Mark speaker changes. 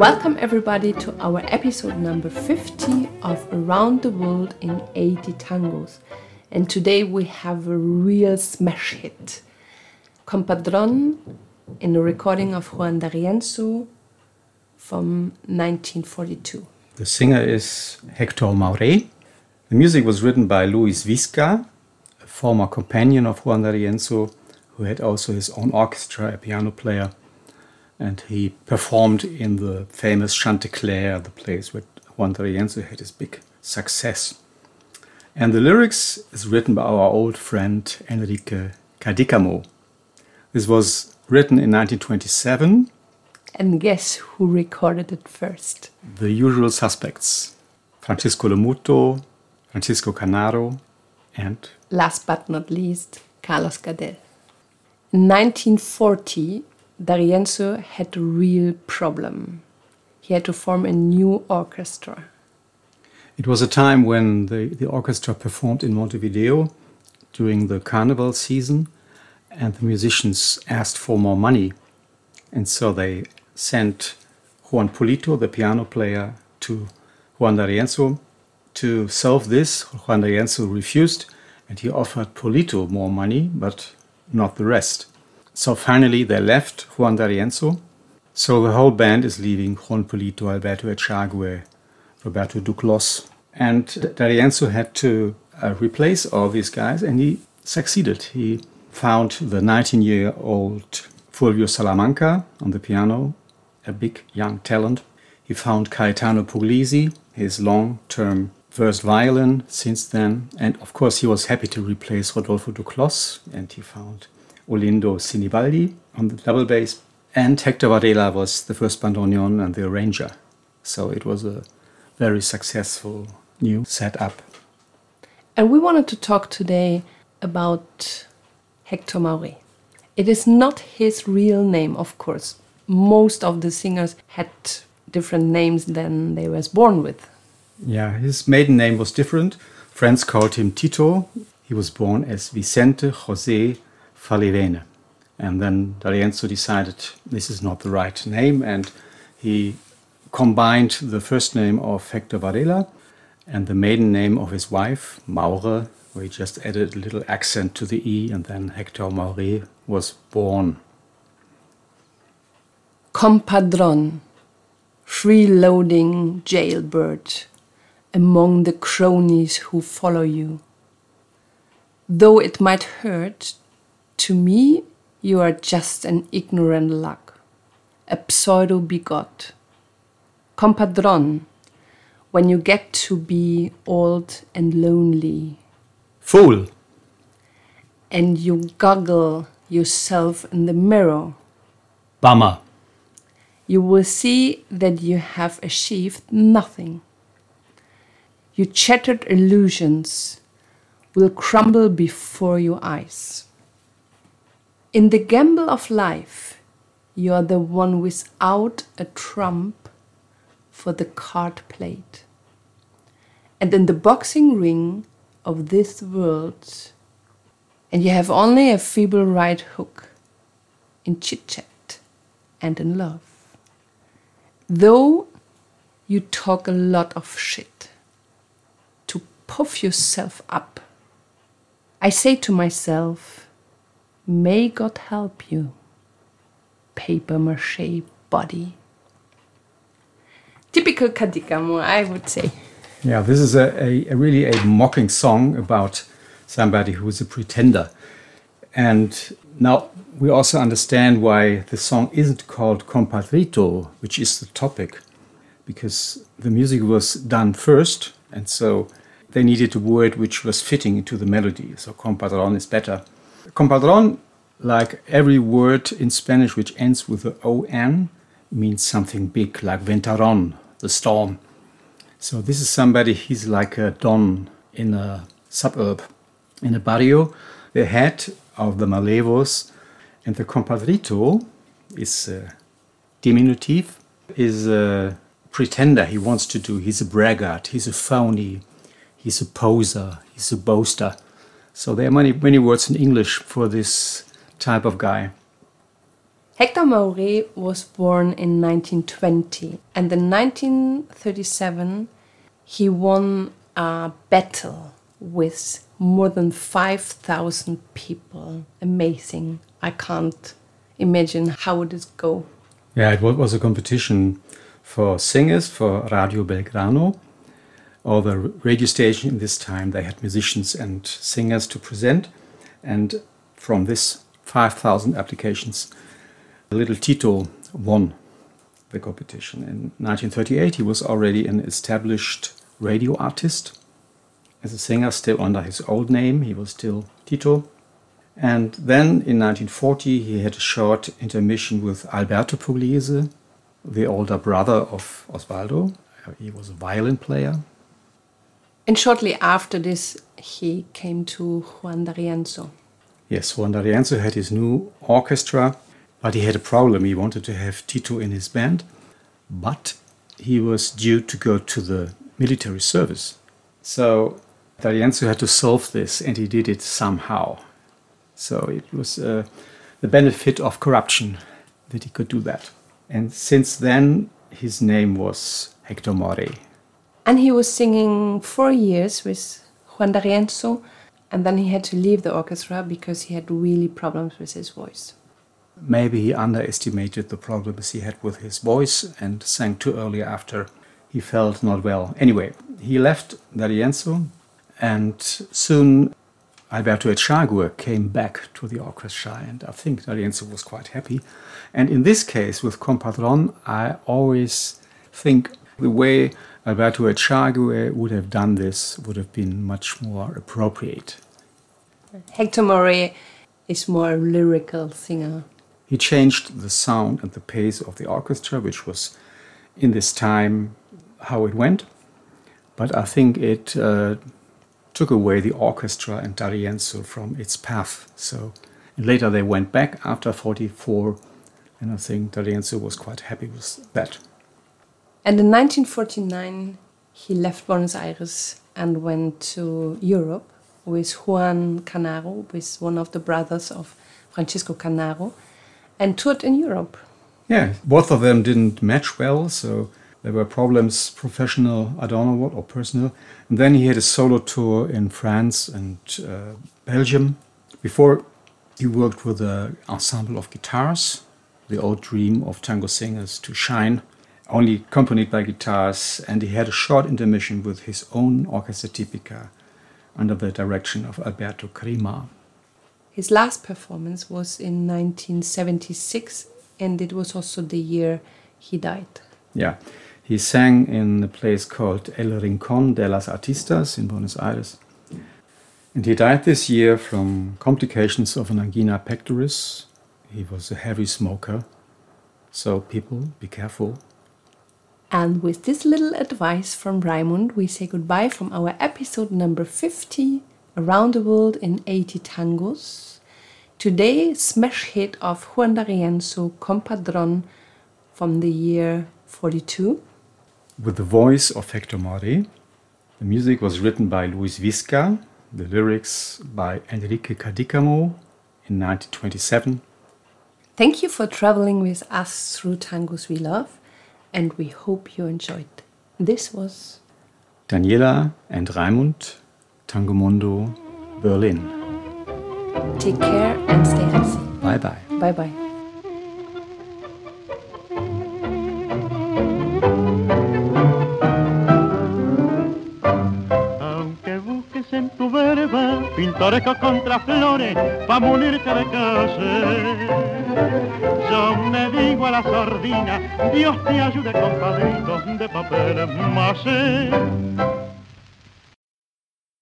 Speaker 1: Welcome everybody to our episode number 50 of Around the World in 80 Tangos. And today we have a real smash hit. Compadron in a recording of Juan D'Arienzo from 1942.
Speaker 2: The singer is Hector Mauré. The music was written by Luis Visca, a former companion of Juan D'Arienzo, who had also his own orchestra, a piano player and he performed in the famous Chantecler, the place where Juan D'Arienzo had his big success. And the lyrics is written by our old friend Enrique Cadícamo. This was written in 1927.
Speaker 1: And guess who recorded it first?
Speaker 2: The usual suspects Francisco Lomuto, Francisco Canaro, and
Speaker 1: last but not least, Carlos Gardel. In 1940, D'Arienzo had a real problem. He had to form a new orchestra.
Speaker 2: It was a time when the, the orchestra performed in Montevideo during the carnival season, and the musicians asked for more money. And so they sent Juan Polito, the piano player, to Juan D'Arienzo to solve this. Juan D'Arienzo refused, and he offered Polito more money, but not the rest. So finally, they left Juan D'Arienzo. So the whole band is leaving Juan Polito, Alberto Echagüe, Roberto Duclos. And D'Arienzo had to uh, replace all these guys, and he succeeded. He found the 19 year old Fulvio Salamanca on the piano, a big young talent. He found Caetano Puglisi, his long term first violin since then. And of course, he was happy to replace Rodolfo Duclos, and he found Olindo Sinibaldi on the double bass, and Hector Varela was the first bandoneon and the arranger. So it was a very successful new setup.
Speaker 1: And we wanted to talk today about Hector Mauré. It is not his real name, of course. Most of the singers had different names than they was born with.
Speaker 2: Yeah, his maiden name was different. Friends called him Tito. He was born as Vicente Jose Falivene. And then D'Arienzo decided this is not the right name, and he combined the first name of Hector Varela and the maiden name of his wife, Maure, We just added a little accent to the E, and then Hector Mauré was born.
Speaker 1: Compadron, freeloading jailbird, among the cronies who follow you. Though it might hurt to me, you are just an ignorant luck, a pseudo bigot. Compadron, when you get to be old and lonely.
Speaker 2: Fool!
Speaker 1: And you goggle yourself in the mirror.
Speaker 2: Bummer!
Speaker 1: You will see that you have achieved nothing. Your shattered illusions will crumble before your eyes. In the gamble of life, you are the one without a trump for the card plate. And in the boxing ring of this world, and you have only a feeble right hook in chit chat and in love. Though you talk a lot of shit to puff yourself up, I say to myself, May God help you, paper mache body. Typical Cadícamo, I would say.
Speaker 2: Yeah, this is a, a, a, really a mocking song about somebody who is a pretender. And now we also understand why the song isn't called Compadrito, which is the topic, because the music was done first, and so they needed a word which was fitting into the melody. So compadron is better. Compadron, like every word in Spanish which ends with the on, means something big, like ventarón, the storm. So this is somebody, he's like a don in a suburb. In a barrio, the head of the Malevos and the compadrito is uh, diminutive, is a pretender he wants to do. He's a braggart, he's a phony, he's a poser, he's a boaster. So there are many, many words in English for this type of guy.
Speaker 1: Hector Mauré was born in 1920 and in 1937 he won a battle with more than 5,000 people. Amazing. I can't imagine how would it go.
Speaker 2: Yeah, it was a competition for singers for Radio Belgrano. All the radio station in this time, they had musicians and singers to present. And from this 5,000 applications, little Tito won the competition. In 1938, he was already an established radio artist. As a singer, still under his old name, he was still Tito. And then in 1940, he had a short intermission with Alberto Pugliese, the older brother of Osvaldo. He was a violin player.
Speaker 1: And shortly after this, he came to Juan D'Arienzo.
Speaker 2: Yes, Juan D'Arienzo had his new orchestra, but he had a problem. He wanted to have Tito in his band, but he was due to go to the military service. So D'Arienzo had to solve this, and he did it somehow. So it was uh, the benefit of corruption that he could do that. And since then, his name was Hector Mauré.
Speaker 1: And he was singing four years with Juan D'Arienzo, and then he had to leave the orchestra because he had really problems with his voice.
Speaker 2: Maybe he underestimated the problems he had with his voice and sang too early after he felt not well. Anyway, he left D'Arienzo, and soon Alberto Echagüe came back to the orchestra, and I think D'Arienzo was quite happy. And in this case, with Compadron, I always think the way Alberto Echagüe would have done this would have been much more appropriate.
Speaker 1: Hector Mauré is more a lyrical singer.
Speaker 2: He changed the sound and the pace of the orchestra, which was in this time how it went. But I think it uh, took away the orchestra and D'Arienzo from its path. So later they went back after 44, and I think D'Arienzo was quite happy with that.
Speaker 1: And in 1949, he left Buenos Aires and went to Europe with Juan Canaro, with one of the brothers of Francisco Canaro, and toured in Europe.
Speaker 2: Yeah, both of them didn't match well, so there were problems, professional, I don't know what, or personal. And then he had a solo tour in France and uh, Belgium. Before, he worked with an ensemble of guitars, the old dream of tango singers to shine, only accompanied by guitars. And he had a short intermission with his own Orchestra Tipica under the direction of Alberto Crima.
Speaker 1: His last performance was in 1976, and it was also the year he died.
Speaker 2: Yeah. He sang in a place called El Rincón de las Artistas in Buenos Aires. And he died this year from complications of an angina pectoris. He was a heavy smoker. So, people, be careful.
Speaker 1: And with this little advice from Raimund, we say goodbye from our episode number 50 Around the World in 80 Tangos. Today, smash hit of Juan D'Arienzo Compadron from the year 42
Speaker 2: with the voice of Hector Mauré. The music was written by Luis Visca, the lyrics by Enrique Cadícamo in 1927.
Speaker 1: Thank you for traveling with us through tangos we love, and we hope you enjoyed. This was
Speaker 2: Daniela and Raimund, Tango Mundo, Berlin.
Speaker 1: Take care and stay healthy.
Speaker 2: Bye bye.
Speaker 1: Bye bye.
Speaker 3: pintoresco contra flores, pa' morirte de casa. Yo me digo a la sordina, Dios te ayude, compadrito, de papel más.